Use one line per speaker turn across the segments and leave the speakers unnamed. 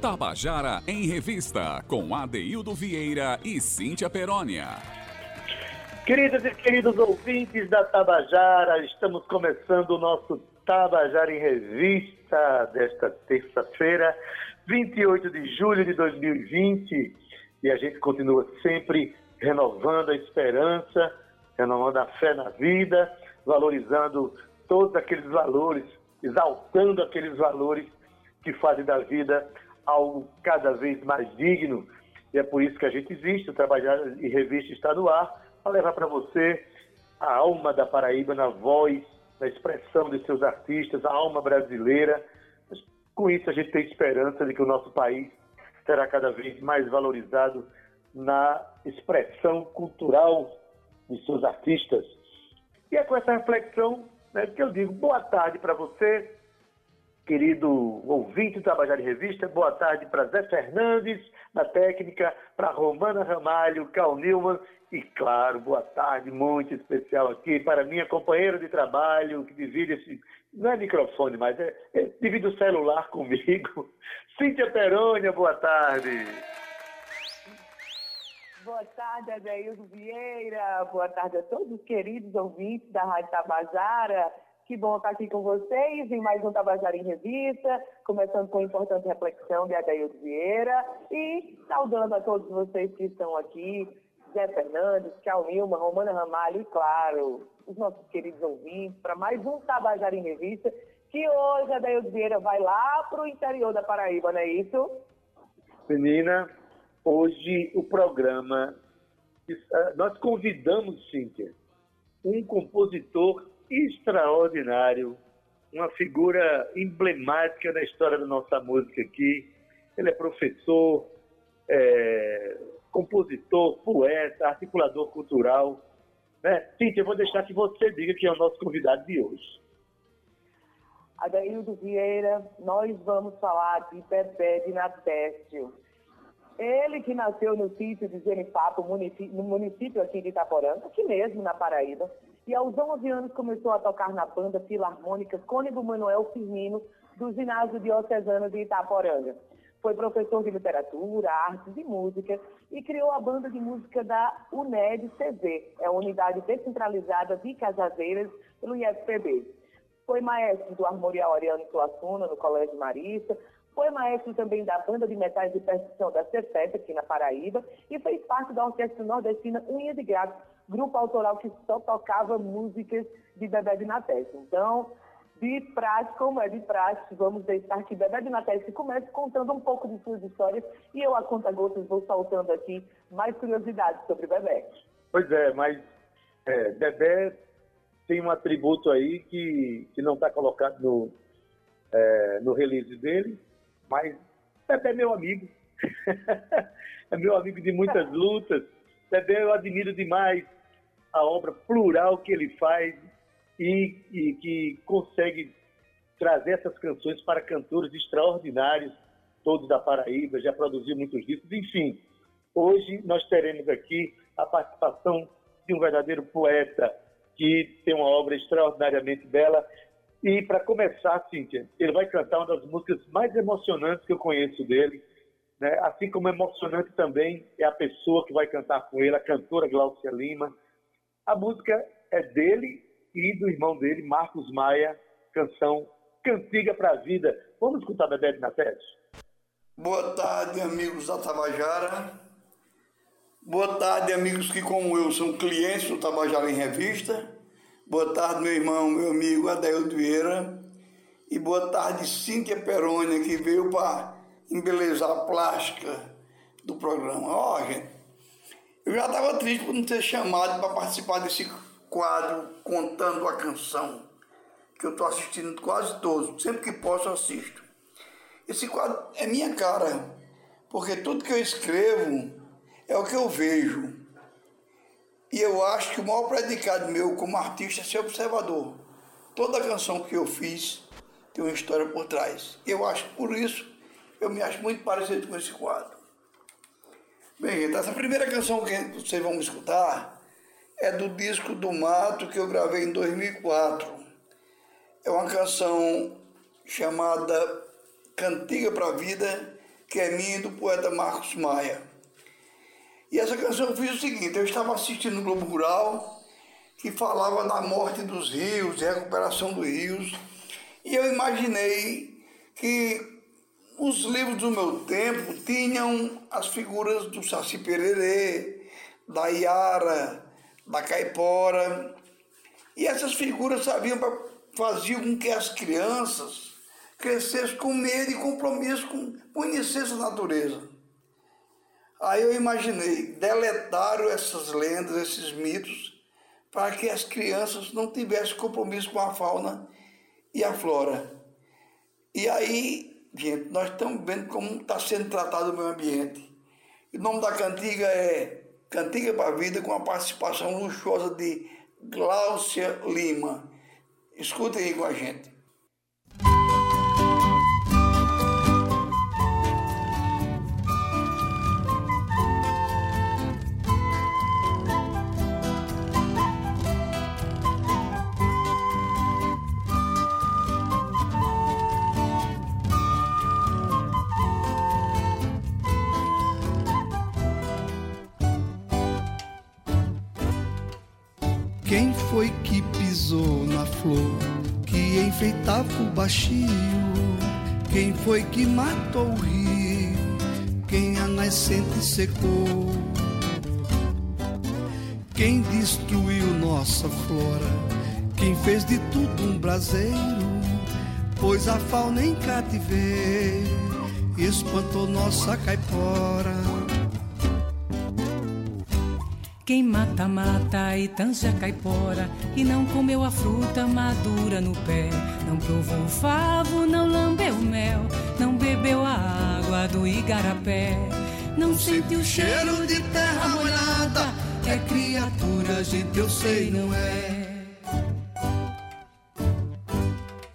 Tabajara em Revista, com Adeildo Vieira e Cíntia Perónia.
Queridas e queridos ouvintes da Tabajara, estamos começando o nosso Tabajara em Revista desta terça-feira, 28 de julho de 2020, e a gente continua sempre renovando a esperança, renovando a fé na vida, valorizando todos aqueles valores, exaltando aqueles valores que fazem da vida algo cada vez mais digno. E é por isso que a gente existe, o Trabalhar e Revista está no ar, para levar para você a alma da Paraíba na voz, na expressão de seus artistas, a alma brasileira. Mas, com isso, a gente tem esperança de que o nosso país será cada vez mais valorizado na expressão cultural de seus artistas. E é com essa reflexão né, que eu digo boa tarde para você, querido ouvinte do Tabajara Revista, boa tarde para Zé Fernandes, na técnica, para Romana Ramalho, Cal Newman e, claro, boa tarde muito especial aqui para minha companheira de trabalho, que divide esse, não é microfone, mas é, é divide o celular comigo, Cíntia Perônia, boa tarde.
Boa tarde, Adeildo Vieira, boa tarde a todos os queridos ouvintes da Rádio Tabajara, que bom estar aqui com vocês em mais um Tabajara em Revista, começando com a importante reflexão de Adaildo Vieira e saudando a todos vocês que estão aqui, Zé Fernandes, Tchau Nilma, Romana Ramalho e, claro, os nossos queridos ouvintes, para mais um Tabajara em Revista, que hoje Adaildo Vieira vai lá para o interior da Paraíba, não é isso?
Menina, hoje o programa, eh, nós convidamos, Cíntia, um compositor extraordinário, uma figura emblemática na história da nossa música aqui. Ele é professor, é, compositor, poeta, articulador cultural. Né? Cíntia, eu vou deixar que você diga quem é o nosso convidado de hoje.
Adaildo Vieira, nós vamos falar de Bebé de Natécio. Ele que nasceu no sítio de Genipapo, no município aqui de Itaporanga, aqui mesmo na Paraíba, e aos 11 anos começou a tocar na banda filarmônica Cônigo Manuel Firmino, do ginásio diocesano de Itaporanga. Foi professor de literatura, artes e música e criou a banda de música da UNED CV, é a Unidade Descentralizada de Cajazeiras, pelo IFPB. Foi maestro do Armorial Ariano Suassuna, no Colégio Marista, foi maestro também da banda de metais de percussão da CETEP, aqui na Paraíba, e fez parte da orquestra nordestina Unha de Gato, grupo autoral que só tocava músicas de Bebé de Natés. Então, de praxe, como é de praxe, vamos deixar que Bebé de Natés comece contando um pouco de suas histórias e eu, a conta gotas, vou soltando aqui mais curiosidades sobre Bebé.
Pois é, mas é, Bebé tem um atributo aí que, que não está colocado no, é, no release dele, mas Bebé é meu amigo. é meu amigo de muitas lutas. Bebé eu admiro demais a obra plural que ele faz e, e que consegue trazer essas canções para cantores extraordinários, todos da Paraíba, já produziu muitos discos, enfim. Hoje nós teremos aqui a participação de um verdadeiro poeta que tem uma obra extraordinariamente bela. E para começar, Cíntia, ele vai cantar uma das músicas mais emocionantes que eu conheço dele. Né? Assim como emocionante também é a pessoa que vai cantar com ele, a cantora Glaucia Lima. A música é dele e do irmão dele, Marcos Maia, canção Cantiga para a Vida. Vamos escutar Bebê de Natés?
Boa tarde, amigos da Tabajara. Boa tarde, amigos que, como eu, são clientes do Tabajara em Revista. Boa tarde, meu irmão, meu amigo Adelio Vieira. E boa tarde, Cíntia Perônia, que veio para embelezar a plástica do programa. Ó, oh, gente, eu já estava triste por não ter chamado para participar desse quadro contando a canção, que eu estou assistindo quase todos, sempre que posso assisto. Esse quadro é minha cara, porque tudo que eu escrevo é o que eu vejo. E eu acho que o maior predicado meu como artista é ser observador. Toda canção que eu fiz tem uma história por trás. Eu acho por isso eu me acho muito parecido com esse quadro. Bem, essa primeira canção que vocês vão escutar é do disco do Mato que eu gravei em 2004. É uma canção chamada Cantiga para a Vida, que é minha do poeta Marcos Maia. E essa canção eu fiz o seguinte, eu estava assistindo o Globo Rural, que falava da morte dos rios, recuperação dos rios, e eu imaginei que os livros do meu tempo tinham as figuras do Saci Pererê, da Iara, da Caipora, e essas figuras sabiam faziam com que as crianças crescessem com medo e compromisso com conhecer essa natureza. Aí eu imaginei, deletaram essas lendas, esses mitos, para que as crianças não tivessem compromisso com a fauna e a flora. E aí gente, nós estamos vendo como está sendo tratado o meio ambiente. O nome da cantiga é Cantiga para a Vida, com a participação luxuosa de Gláucia Lima. Escutem aí com a gente.
Flor que enfeitava o baixio? Quem foi que matou o rio? Quem a nascente secou? Quem destruiu nossa flora? Quem fez de tudo um braseiro? Pois a fauna em cativeiro espantou nossa caipora.
Quem mata, mata e tanja caipora E não comeu a fruta madura no pé. Não provou o favo, não lambeu o mel Não bebeu a água do igarapé. Não sentiu o cheiro de terra molhada É criatura, gente, eu sei, não é.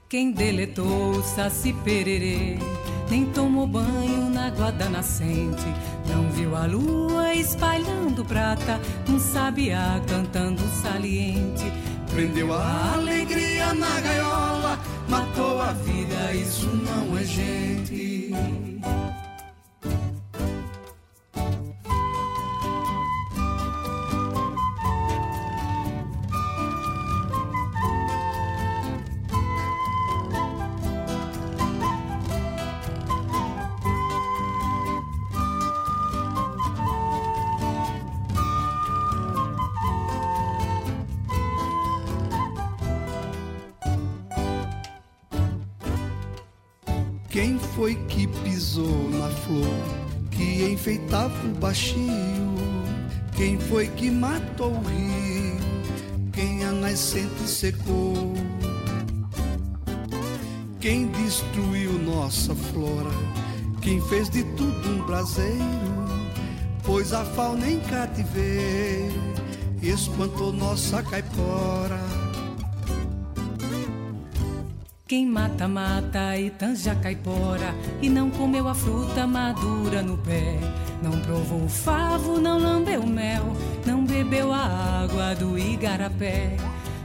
Quem deletou o saci pererê nem tomou banho na guarda nascente, não viu a lua espalhando prata, um sabiá cantando saliente. Prendeu a alegria na gaiola, matou a vida, isso não é gente.
Foi que pisou na flor que enfeitava o baixio? Quem foi que matou o rio? Quem a nascente secou? Quem destruiu nossa flora? Quem fez de tudo um braseiro? Pois a fauna em cativeiro espantou nossa caipora.
Quem mata, mata e tanja caipora E não comeu a fruta madura no pé. Não provou o favo, não lambeu o mel Não bebeu a água do igarapé.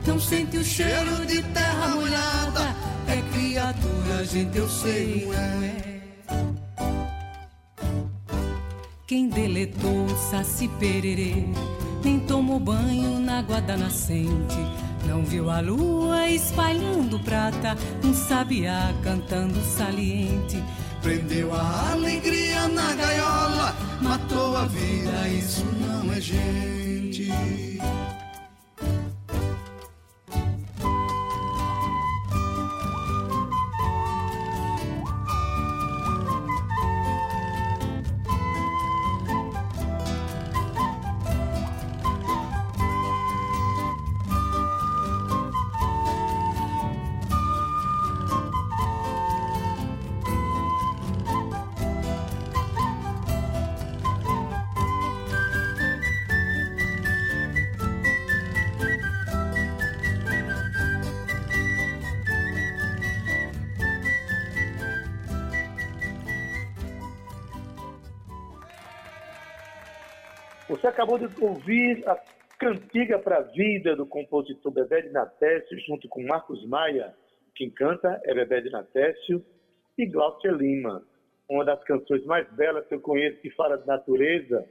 Não sente o cheiro de terra molhada É criatura, gente, eu sei, não é. Quem deletou saci pererê Nem tomou banho na água da nascente não viu a lua espalhando prata, um sabiá cantando saliente.
Prendeu a alegria na gaiola, matou a vida, isso não é gente.
Acabou de ouvir a Cantiga para a Vida do compositor Bebé de Natécio, junto com Marcos Maia. Quem canta é Bebé de Natécio e Glaucia Lima. uma das canções mais belas que eu conheço que fala de natureza.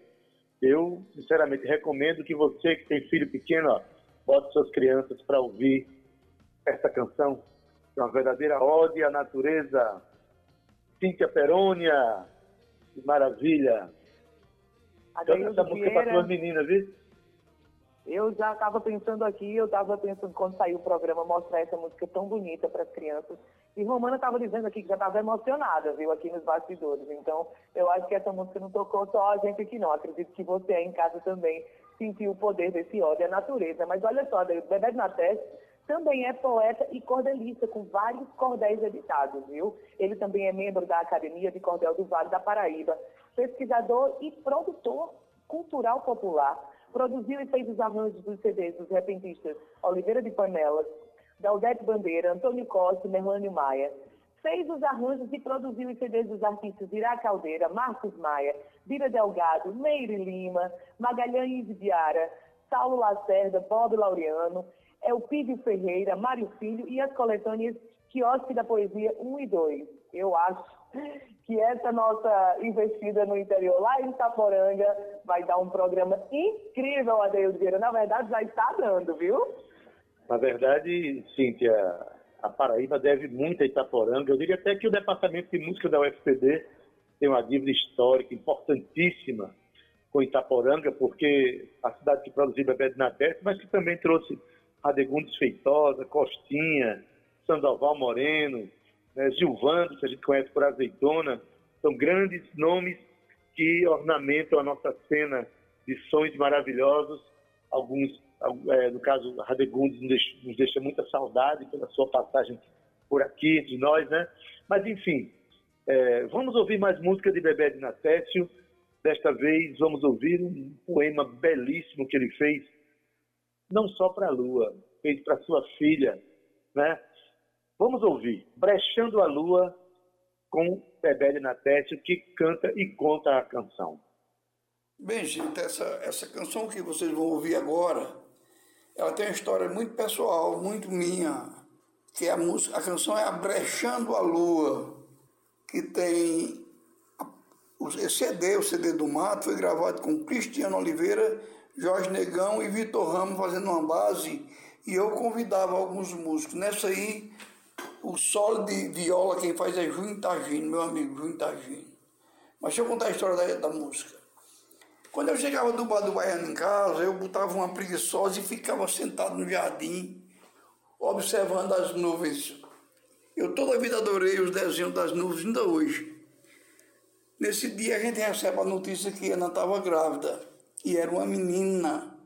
Eu, sinceramente, recomendo que você que tem filho pequeno, ó, bote suas crianças para ouvir essa canção. É uma verdadeira ode à natureza. Cíntia Perônia, que maravilha. Canta essa música para suas meninas, viu?
Eu já estava pensando aqui, eu estava pensando quando saiu o programa mostrar essa música tão bonita para as crianças. E Romana estava dizendo aqui que já estava emocionada, viu, aqui nos bastidores. Então, eu acho que essa música não tocou só a gente aqui, não. Acredito que você aí em casa também sentiu o poder desse ódio à natureza. Mas olha só, Bebê Natés também é poeta e cordelista, com vários cordéis editados, viu? Ele também é membro da Academia de Cordel do Vale da Paraíba, pesquisador e produtor cultural popular Produziu e fez os arranjos dos CDs dos repentistas Oliveira de Panelas, Daldete Bandeira, Antônio Costa e Merlânio Maia. Fez os arranjos e produziu os CDs dos artistas Irá Caldeira, Marcos Maia, Bira Delgado, Meire Lima, Magalhães Biara, Saulo Lacerda, Bob Laureano, Elpidio Ferreira, Mário Filho e as coletâneas Quiosque da Poesia 1 e 2. Eu acho que essa nossa investida no interior, lá em Itaporanga, vai dar um programa incrível, Adeildo Vieira. Na verdade, já está dando, viu?
Na verdade, Cíntia, a Paraíba deve muito a Itaporanga. Eu diria até que o Departamento de Música da UFPD tem uma dívida histórica importantíssima com Itaporanga, porque a cidade que produziu Bebê de Nateste, mas que também trouxe Adegundes Feitosa, Costinha, Sandoval Moreno, né, Gilvando, que a gente conhece por Azeitona, são grandes nomes que ornamentam a nossa cena de sons maravilhosos. Alguns, é, no caso, Radegundes nos deixa, nos deixa muita saudade pela sua passagem por aqui, de nós, né? Mas, enfim, é, vamos ouvir mais música de Bebé de Natécio. Desta vez, vamos ouvir um poema belíssimo que ele fez, não só para a Lua, fez para sua filha, né? Vamos ouvir Brechando a Lua com Bebele Natécio, que canta e conta a canção.
Bem, gente, essa, essa canção que vocês vão ouvir agora, ela tem uma história muito pessoal, muito minha, que é a música, a canção é Brechando a Lua, que tem o CD, o CD do Mato, foi gravado com Cristiano Oliveira, Jorge Negão e Vitor Ramos fazendo uma base, e eu convidava alguns músicos. Nessa aí o solo de viola quem faz é Juninho Tagino, meu amigo Juninho Tagino. Mas deixa eu contar a história da, da música. Quando eu chegava do bar do Baiano em casa, eu botava uma preguiçosa e ficava sentado no jardim, observando as nuvens. Eu toda a vida adorei os desenhos das nuvens, ainda hoje. Nesse dia a gente recebe a notícia que Ana estava grávida e era uma menina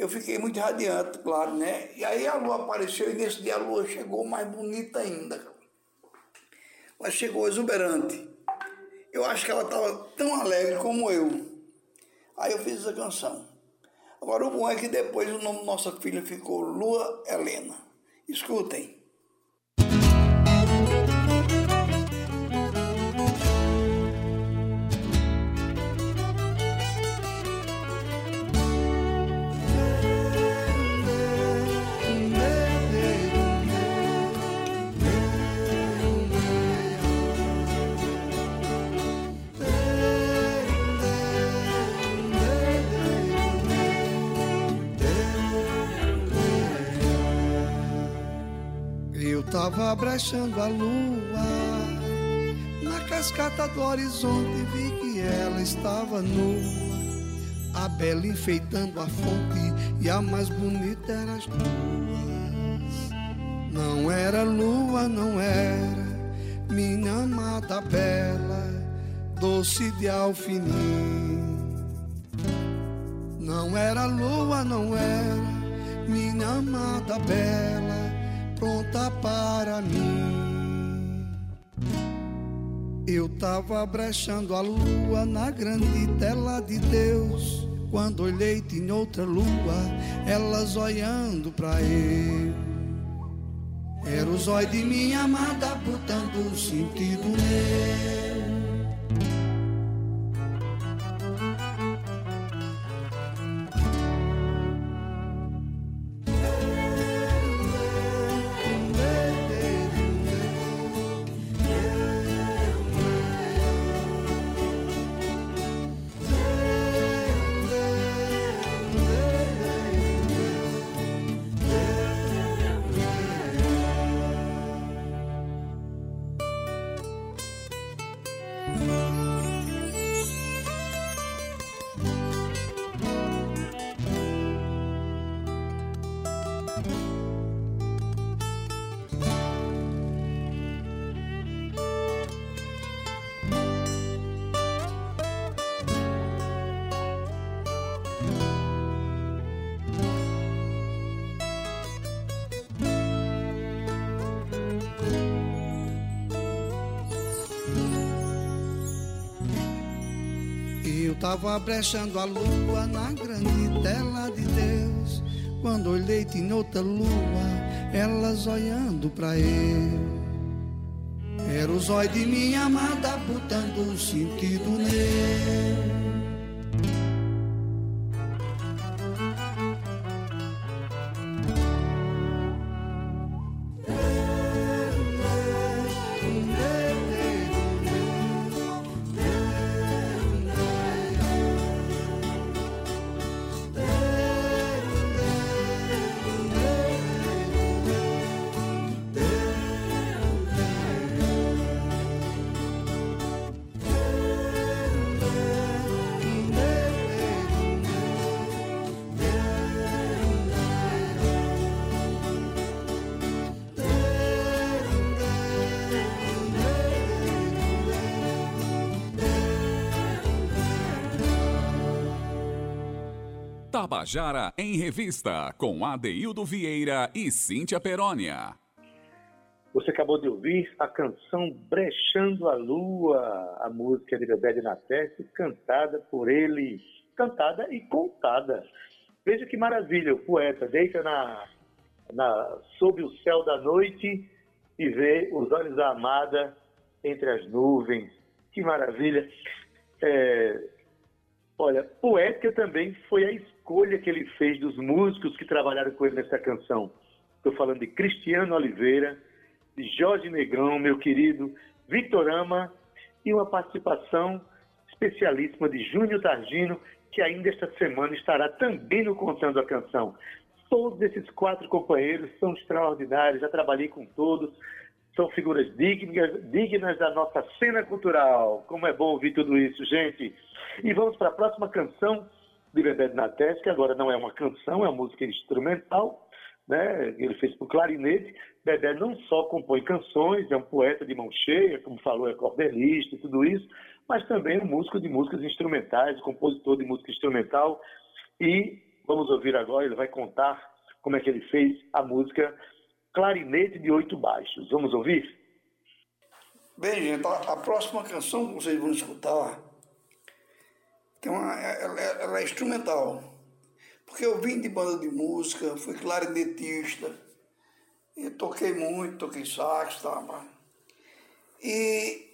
eu fiquei muito radiante, claro, né? E aí a lua apareceu e nesse dia a lua chegou mais bonita ainda. Ela chegou exuberante. Eu acho que ela estava tão alegre como eu. Aí eu fiz essa canção. Agora o bom é que depois o nome da nossa filha ficou Lua Helena. Escutem.
Tava brechando a lua Na cascata do horizonte Vi que ela estava nua. A bela enfeitando a fonte E a mais bonita era as duas. Não era lua, não era Minha amada bela Doce de alfinim. Não era lua, não era Minha amada bela pronta para mim. Eu tava brechando a lua na grande tela de Deus. Quando olhei tinha outra lua, elas olhando pra eu. Era o zóio de minha amada botando sentido meu. Tava brechando a lua na grande tela de Deus. Quando olhei tinha outra lua, elas olhando pra eu. Era o zóio de minha amada botando sentido nele.
Tabajara em Revista, com Adeildo Vieira e Cíntia Perónia.
Você acabou de ouvir a canção Brechando a Lua, a música de Bebé de cantada por ele, cantada e contada. Veja que maravilha, o poeta deita na, na, sob o céu da noite e vê os olhos da amada entre as nuvens. Que maravilha. É, olha, poética também foi a escolha que ele fez dos músicos que trabalharam com ele nessa canção. Estou falando de Cristiano Oliveira, de Jorge Negrão, meu querido, Vitorama e uma participação especialíssima de Júnior Targino, que ainda esta semana estará também no Contando a Canção. Todos esses quatro companheiros são extraordinários, já trabalhei com todos, são figuras dignas, dignas da nossa cena cultural. Como é bom ouvir tudo isso, gente. E vamos para a próxima canção de Verdade na Teste, que agora não é uma canção, é uma música instrumental, né? Ele fez para o clarinete. Dedé não só compõe canções, é um poeta de mão cheia, como falou, é cordelista e tudo isso, mas também é um músico de músicas instrumentais, compositor de música instrumental. E vamos ouvir agora, ele vai contar como é que ele fez a música Clarinete de Oito Baixos. Vamos ouvir?
Bem, gente, a próxima canção que vocês vão escutar tem uma, ela, ela é instrumental. Porque eu vim de banda de música, fui clarinetista, e toquei muito, toquei sax, tá? E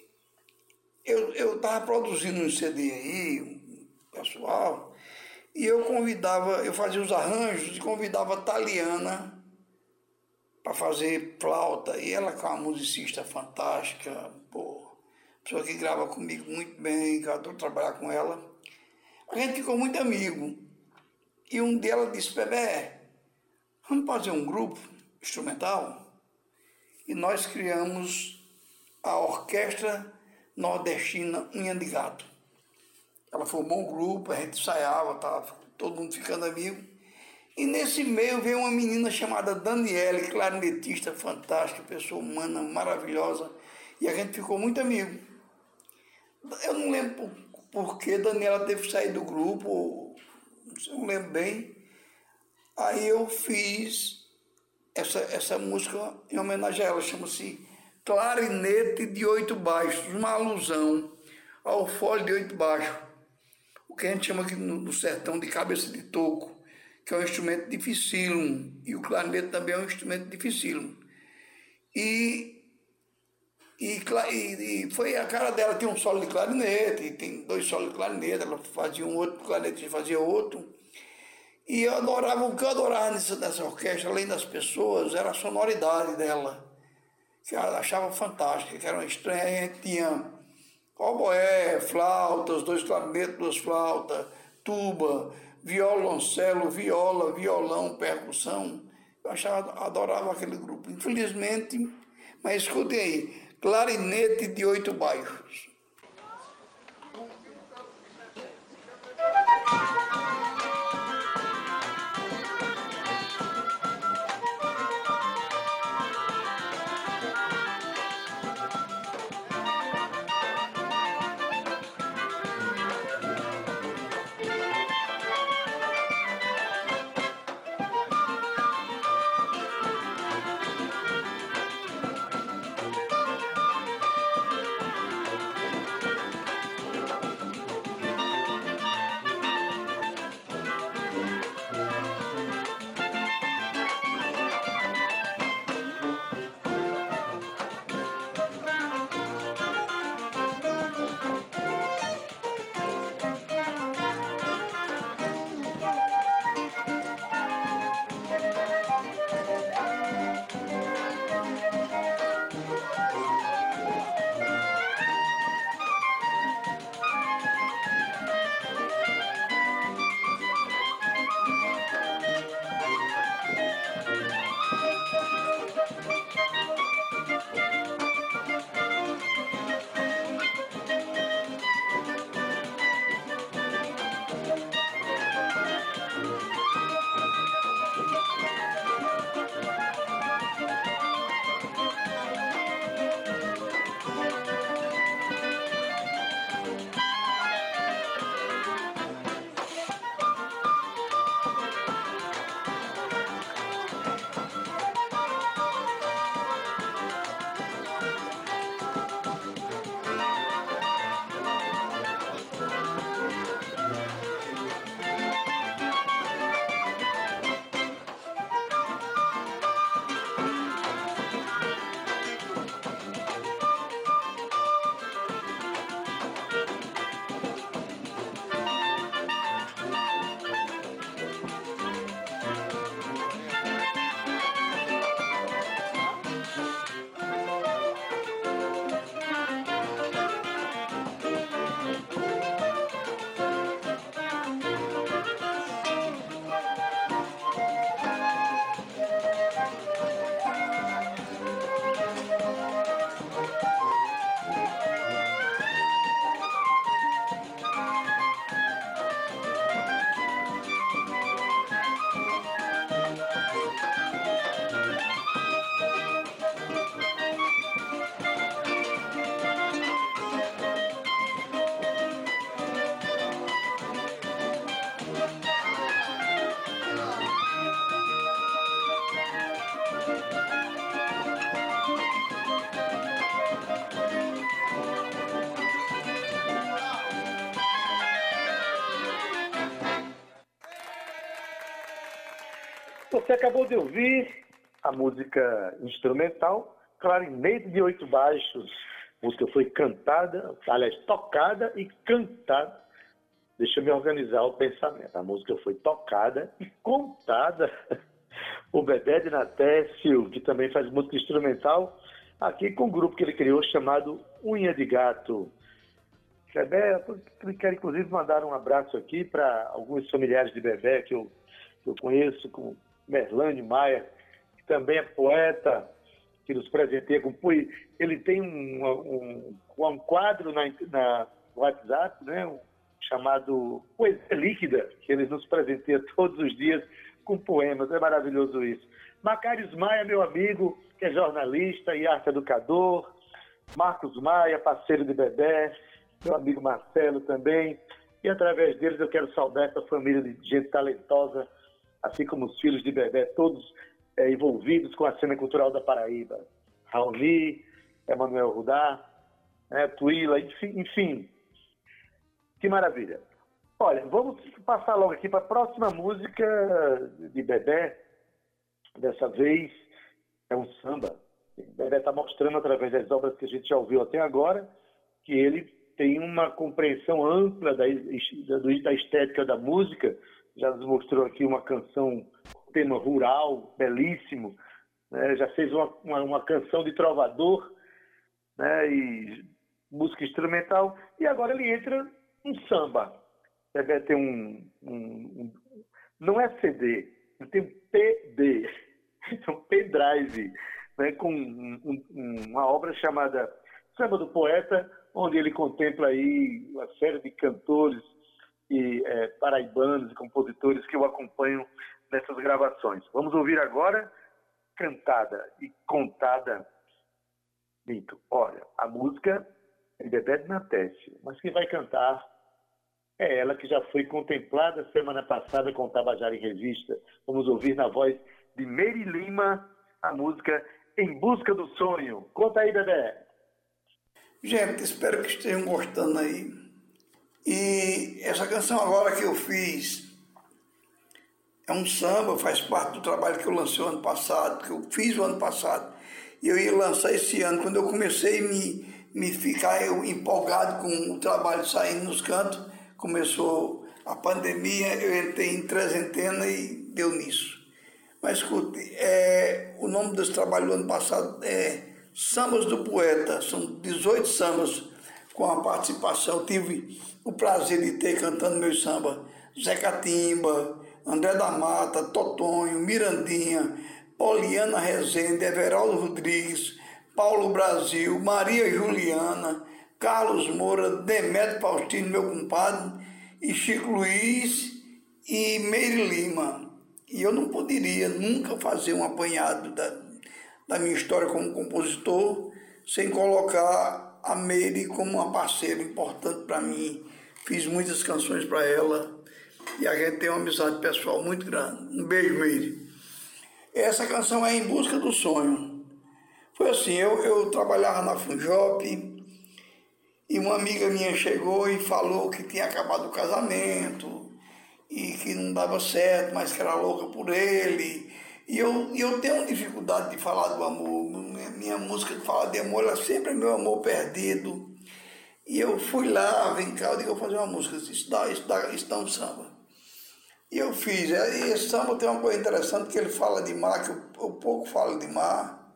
eu estava produzindo um CD aí, pessoal, e eu convidava, eu fazia os arranjos e convidava a Taliana para fazer flauta, e ela que é uma musicista fantástica, pô, pessoa que grava comigo muito bem, que eu adoro trabalhar com ela. A gente ficou muito amigo. E um delas disse, Bebé, vamos fazer um grupo instrumental? E nós criamos a Orquestra Nordestina Unha de Gato. Ela formou um grupo, a gente ensaiava, tava todo mundo ficando amigo. E nesse meio veio uma menina chamada Daniele, clarinetista fantástica, pessoa humana maravilhosa, e a gente ficou muito amigo. Eu não lembro porque Daniela teve que sair do grupo, não lembro bem. Aí eu fiz essa, essa música em homenagem a ela, chama-se Clarinete de Oito Baixos, uma alusão ao fole de oito baixos, o que a gente chama aqui no, sertão de cabeça de toco, que é um instrumento dificílimo, e o clarinete também é um instrumento dificílimo. E e, e, e, foi a cara dela, tinha um solo de clarinete, tem dois solos de clarinete, ela fazia um outro clarinete, fazia outro. E eu adorava, o que eu adorava nessa, nessa orquestra, além das pessoas, era a sonoridade dela, que eu achava fantástica, que era uma estranha, a gente tinha oboé, flautas, dois clarinetes, duas flautas, tuba, violoncelo, viola, violão, percussão. Eu achava, adorava aquele grupo. Infelizmente, mas escutem aí, clarinete de oito baixos.
Você acabou de ouvir a música instrumental Clarinete de Oito Baixos. A música foi cantada, aliás, tocada e cantada. Deixa eu me organizar o pensamento. A música foi tocada e contada. O Bebé de Natécio, que também faz música instrumental, aqui com um grupo que ele criou chamado Unha de Gato. Bebé, eu quero inclusive mandar um abraço aqui para alguns familiares de Bebé que eu, que eu conheço, como Merlane Maia, que também é poeta, que nos presenteia com poesia. Ele tem um, um, um quadro na, na WhatsApp, né, um, chamado Poesia Líquida, que ele nos presenteia todos os dias com poemas. É maravilhoso isso. Macários Maia, meu amigo, que é jornalista e arte educador. Marcos Maia, parceiro de Bebé. Meu amigo Marcelo também. E através deles eu quero saudar essa família de gente talentosa, assim como os filhos de Bebé, todos é, envolvidos com a cena cultural da Paraíba. Raoni, Emanuel Rudá, né, Tuíla, enfim, enfim. Que maravilha. Olha, vamos passar logo aqui para a próxima música de Bebé. Dessa vez é um samba. Bebé está mostrando através das obras que a gente já ouviu até agora que ele tem uma compreensão ampla da, da estética da música. Já nos mostrou aqui uma canção, tema rural, belíssimo. Né? Já fez uma, uma, uma canção de trovador né? e música instrumental. E agora ele entra um samba. Deve ter um, um, um, Não é CD, ele tem um PD, é um pendrive, né, com um, uma obra chamada Samba do Poeta, onde ele contempla aí uma série de cantores e é, paraibanos e compositores que o acompanham nessas gravações. Vamos ouvir agora cantada e contada. Minto. Olha, a música é de de Natécio, mas quem vai cantar é ela que já foi contemplada semana passada com o Tabajara em Revista. Vamos ouvir na voz de Meire Lima a música Em Busca do Sonho. Conta aí, Bebé.
Gente, espero que estejam gostando aí. E essa canção agora que eu fiz é um samba, faz parte do trabalho que eu lancei o ano passado, que eu fiz o ano passado. E eu ia lançar esse ano. Quando eu comecei a me, me ficar eu, empolgado com o trabalho saindo nos cantos, começou a pandemia, eu entrei em trezentena e deu nisso. Mas escute, é, o nome desse trabalho do ano passado é Sambas do Poeta, são 18 sambas com a participação. tive o prazer de ter cantando meu samba Zé Catimba, André da Mata, Totonho, Mirandinha, Poliana Rezende, Everaldo Rodrigues, Paulo Brasil, Maria Juliana, Carlos Moura, Demetrio Faustino, meu compadre, e Chico Luiz e Meire Lima. E eu não poderia nunca fazer um apanhado da, da minha história como compositor sem colocar a Meire como uma parceira importante para mim. Fiz muitas canções para ela e a gente tem uma amizade pessoal muito grande. Um beijo, Meire. Essa canção é Em Busca do Sonho. Foi assim, eu, eu trabalhava na Funjop, e uma amiga minha chegou e falou que tinha acabado o casamento e que não dava certo, mas que era louca por ele. E eu, eu tenho dificuldade de falar do amor. Minha música que fala de amor, ela sempre é meu amor perdido. E eu fui lá, vem cá, eu digo, eu vou fazer uma música, isso dá, isso dá, isso dá um samba. E eu fiz. E esse samba tem uma coisa interessante que ele fala de mar, que eu, eu pouco falo de mar.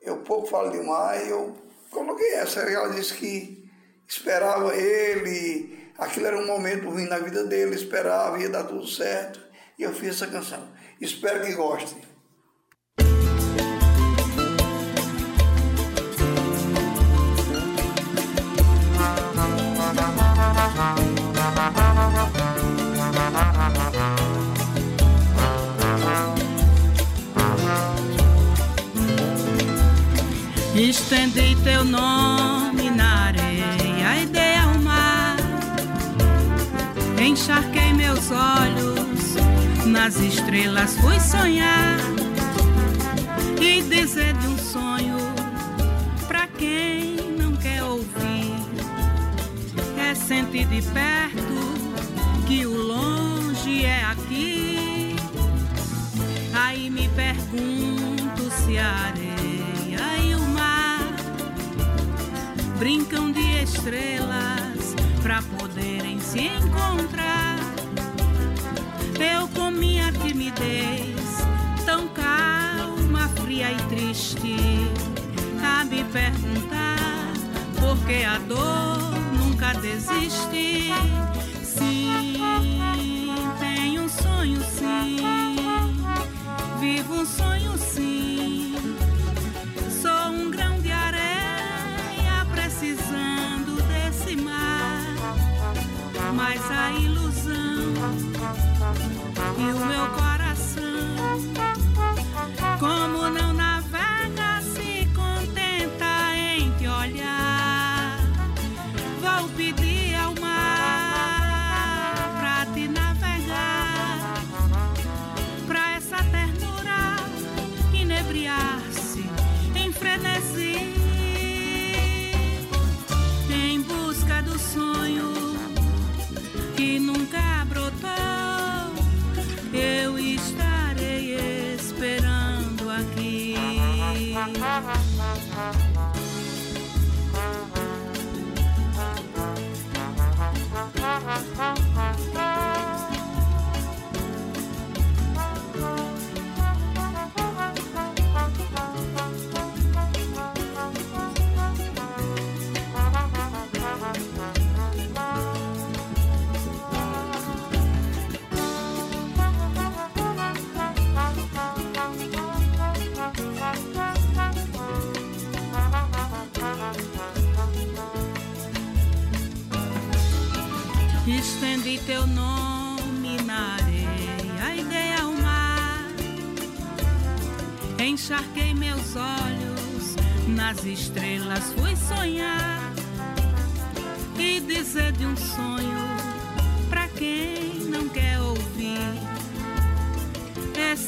Eu pouco falo de mar e eu coloquei essa. Ela disse que esperava ele, aquilo era um momento ruim na vida dele, esperava, ia dar tudo certo. E eu fiz essa canção. Espero que gostem.
Estendei teu nome na areia e dei ao mar. Encharquei meus olhos, nas estrelas fui sonhar e dizer de um sonho Sente de perto que o longe é aqui.
Aí me pergunto se a areia e o mar brincam de estrelas para poderem se encontrar. Eu com minha timidez, tão calma, fria e triste, cabe perguntar por que a dor nunca desiste. Sim, tenho um sonho, sim, vivo um sonho, sim. Sou um grão de areia precisando desse mar, mas a ilusão e o meu coração,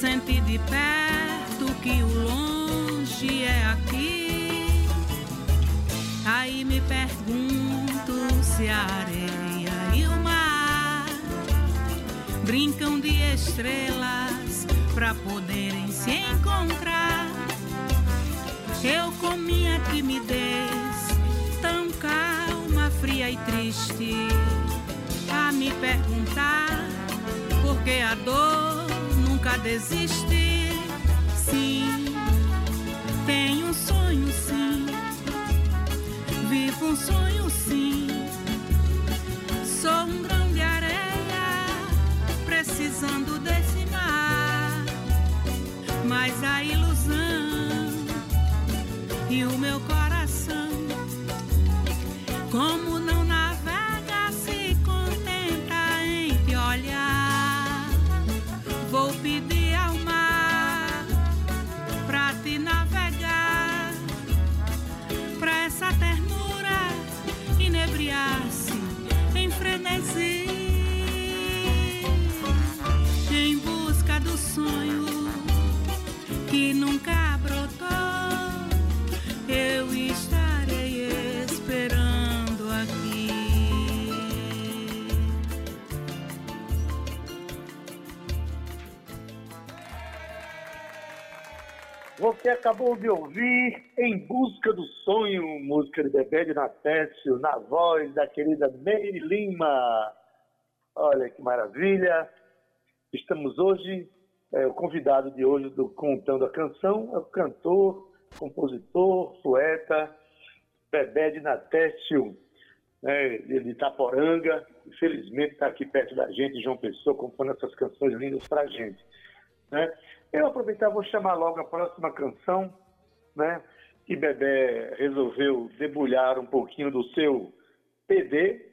Sentir de perto que o longe é aqui. Aí me pergunto se a areia e o mar brincam de estrelas pra poderem se encontrar. Eu com minha timidez, tão calma, fria e triste, a me perguntar por que a dor nunca. Sim, tenho um sonho, sim. Vivo um sonho sim. Sou um grão de areia, precisando desse mar. Mas a ilusão e o meu coração, do sonho que nunca brotou. Eu estarei esperando aqui.
Você acabou de ouvir Em Busca do Sonho, música de Bebê de Natécio, na voz da querida Meire Lima. Olha que maravilha. Estamos hoje, é, o convidado de hoje do Contando a Canção é o cantor, compositor, poeta Bebê de Natécio, né, de Itaporanga. Infelizmente está aqui perto da gente, João Pessoa, compondo essas canções lindas para a gente. Né? Eu aproveitar, vou chamar logo a próxima canção, né? Que Bebê resolveu debulhar um pouquinho do seu PD.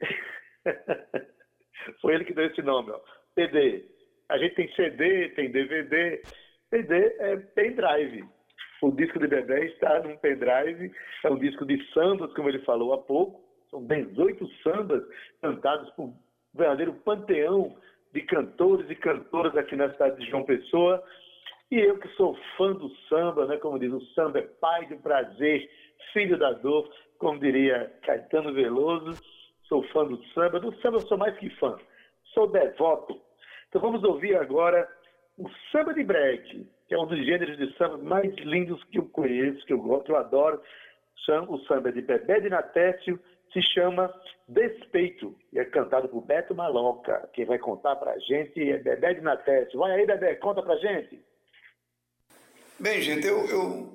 Foi ele que deu esse nome, ó. PD. A gente tem CD, tem DVD. PD é pendrive. O disco de Bebê está num pendrive. É um disco de sambas, como ele falou há pouco. São 18 sambas cantados por um verdadeiro panteão de cantores e cantoras aqui na cidade de João Pessoa. E eu que sou fã do samba, né? como diz, o samba é pai do prazer, filho da dor, como diria Caetano Veloso. Sou fã do samba. Do samba eu sou mais que fã, sou devoto. Então vamos ouvir agora o samba de break, que é um dos gêneros de samba mais lindos que eu conheço, que eu gosto, eu adoro. O samba de Bebé de Natécio se chama Despeito e é cantado por Beto Maloca. Quem vai contar pra gente é Bebé de Natécio. Vai aí, Bebé, conta pra gente.
Bem, gente, eu, eu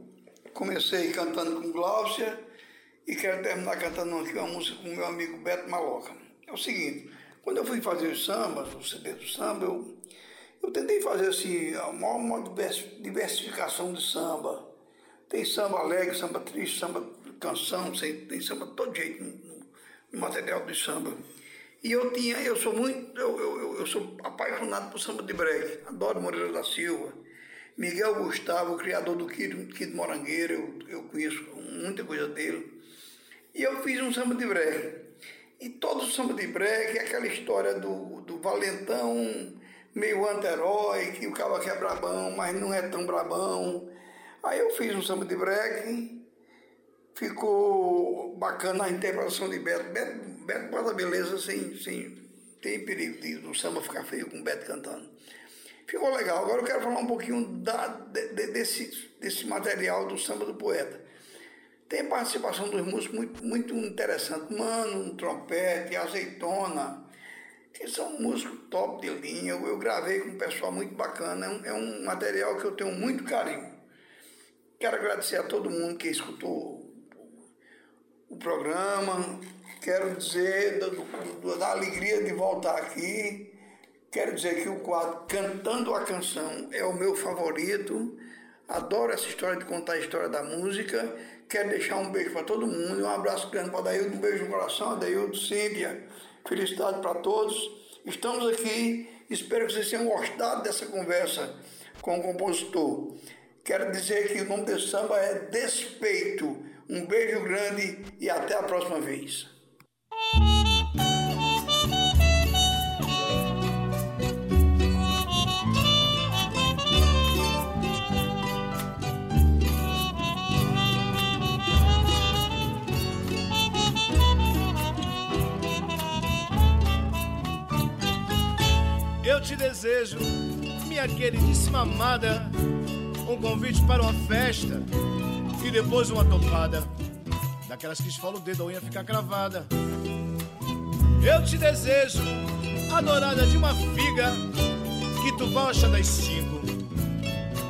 comecei cantando com Gláucia e quero terminar cantando aqui uma música com meu amigo Beto Maloca. É o seguinte, quando eu fui fazer os sambas, o CD do samba, eu, eu tentei fazer assim, a maior, diversificação de samba. Tem samba alegre, samba triste, samba canção, tem samba de todo jeito no, no material do samba. E eu tinha, eu sou muito, eu, eu, eu sou apaixonado por samba de break. Adoro Moreira da Silva. Miguel Gustavo, criador do Kid, Kid Morangueiro, eu, eu conheço muita coisa dele. E eu fiz um samba de break. E todo samba de break é aquela história do, do valentão meio anti-herói, que o cara que é brabão, mas não é tão brabão. Aí eu fiz um samba de break, ficou bacana a interpretação de Beto. Beto, Beto bota beleza sem, sem tem perigo de o samba ficar feio com o Beto cantando. Ficou legal. Agora eu quero falar um pouquinho da, de, de, desse, desse material do samba do poeta. Tem participação dos músicos muito, muito interessante. Mano, um trompete, azeitona, que são músicos top de linha. Eu, eu gravei com um pessoal muito bacana. É um, é um material que eu tenho muito carinho. Quero agradecer a todo mundo que escutou o programa. Quero dizer do, da alegria de voltar aqui. Quero dizer que o quadro Cantando a Canção é o meu favorito. Adoro essa história de contar a história da música. Quero deixar um beijo para todo mundo. Um abraço grande para Adaildo, um beijo no coração. Adaildo, Cíntia, felicidade para todos. Estamos aqui. Espero que vocês tenham gostado dessa conversa com o compositor. Quero dizer que o nome desse samba é Despeito. Um beijo grande e até a próxima vez.
Te desejo, minha queridíssima amada, um convite para uma festa e depois uma topada. Daquelas que esfola o dedo, a unha fica cravada. Eu te desejo, adorada de uma figa, que tu baixa das cinco.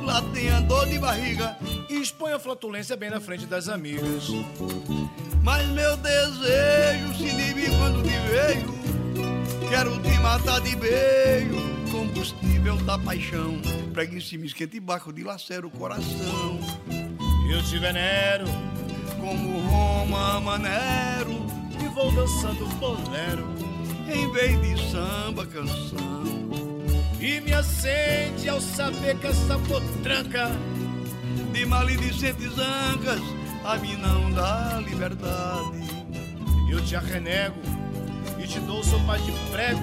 Lá tem a dor de barriga
e expõe a flatulência bem na frente das amigas.
Mas meu desejo se inibe quando te vejo. Quero te matar de beijo, combustível da paixão. Prega em cima, esquenta e barco, dilacera o coração.
Eu te venero
como Roma Manero
e vou dançando bolero
em vez de samba canção.
E me acende ao saber que essa potranca
de maledicentes ancas a mim não dá liberdade.
Eu te arrenego e te dou sopa de prego.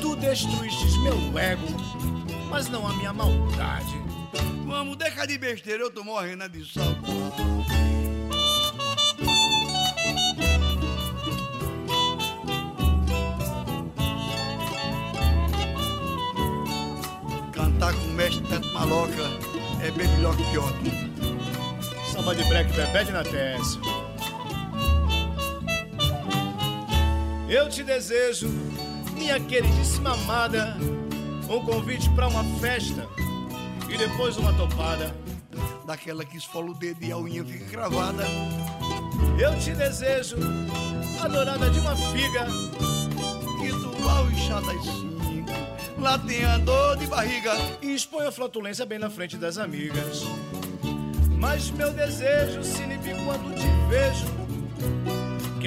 Tu destruíste meu ego, mas não a minha maldade.
Vamos, deixar de besteira, eu tô morrendo de saudade. Cantar com o mestre Teto Maloca é bem melhor que outro.
Samba de break Bebé de Natécio. Eu te desejo, minha queridíssima amada, um convite para uma festa e depois uma topada.
Daquela que esfola o dedo e a unha fica cravada.
Eu te desejo, adorada de uma figa,
que tu ao inchar das cinco, lá tem a dor de barriga
e expõe a flatulência bem na frente das amigas. Mas meu desejo se inibe quando te vejo.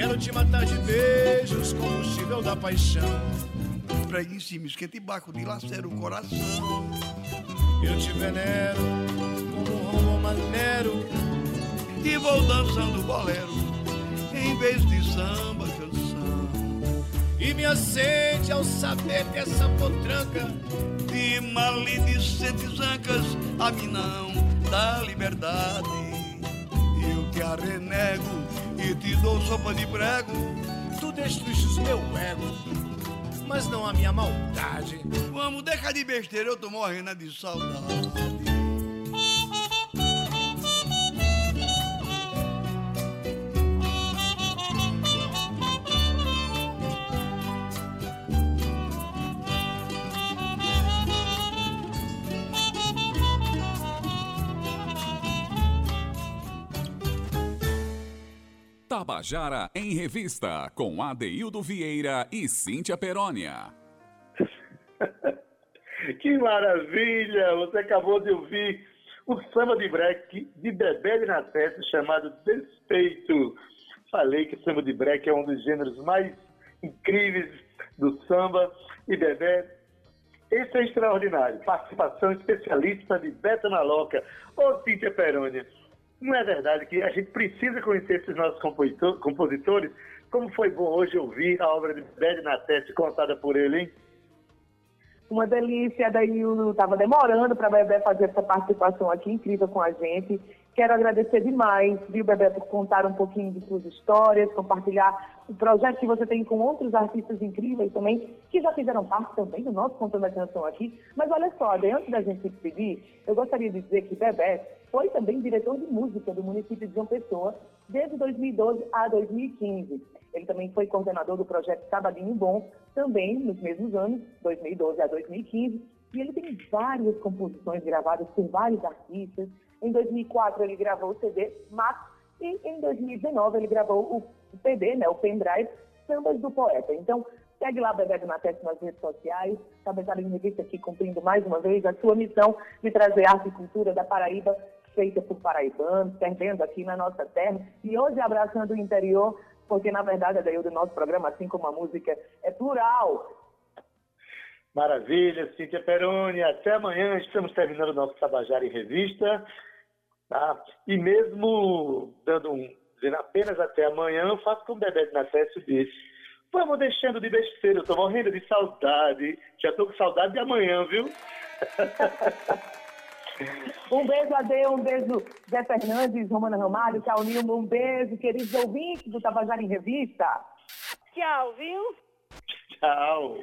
Quero te matar de beijos, combustível da paixão.
Prega em cima, esquenta e baco, dilacera o coração.
Eu te venero como um maneiro
E vou dançando bolero Em vez de samba canção
E me acende ao saber que essa potranca
De maledicentes ancas A mim não dá liberdade te arrenego E te dou sopa de prego
Tu destruíste meu ego mas não a minha maldade.
Vamos, deixar de besteira, eu tô morrendo de saudade.
Tabajara em Revista, com Adeildo Vieira e Cíntia Perónia.
que maravilha! Você acabou de ouvir o samba de break de Bebê de Nateto chamado Despeito. Falei que samba de break é um dos gêneros mais incríveis do samba e Bebê esse é extraordinário. Participação especialista de Beto Maloca. Ô, Cíntia Perônia, não é verdade que a gente precisa conhecer esses nossos compositores? Como foi bom hoje ouvir a obra de Bede Natete contada por ele, hein?
Uma delícia, daí eu estava demorando para a Bebê fazer essa participação aqui incrível com a gente. Quero agradecer demais, viu, Bebê, por contar um pouquinho de suas histórias, compartilhar o projeto que você tem com outros artistas incríveis também, que já fizeram parte também do nosso Contando a Canção aqui. Mas olha só, antes da gente se despedir, eu gostaria de dizer que Bebê foi também diretor de música do município de João Pessoa desde 2012 a 2015. Ele também foi coordenador do projeto Sabadinho Bom, também nos mesmos anos, 2012 a 2015. E ele tem várias composições gravadas por vários artistas, em 2004 ele gravou o CD Mato e em 2019 ele gravou o CD, né, o pendrive Sambas do Poeta. Então, segue lá Bebê do Natete nas redes sociais. Cabeçada em Revista aqui cumprindo mais uma vez a sua missão de trazer arte e cultura da Paraíba feita por paraibanos, perdendo aqui na nossa terra e hoje abraçando o interior, porque na verdade, daí o nosso programa, assim como a música, é plural.
Maravilha, Cíntia Peroni. Até amanhã. Estamos terminando o nosso Tabajara em Revista. Tá? E mesmo dando um, dizendo apenas até amanhã, eu faço como o Bebê de Nacécio disse. Vamos deixando de besteira, eu tô morrendo de saudade. Já tô com saudade de amanhã, viu?
um beijo, Ade, um beijo, Zé Fernandes, Romana Ramalho, Tchau, Nilma, um beijo, queridos ouvintes do Tabajara em Revista.
Tchau, viu?
Tchau.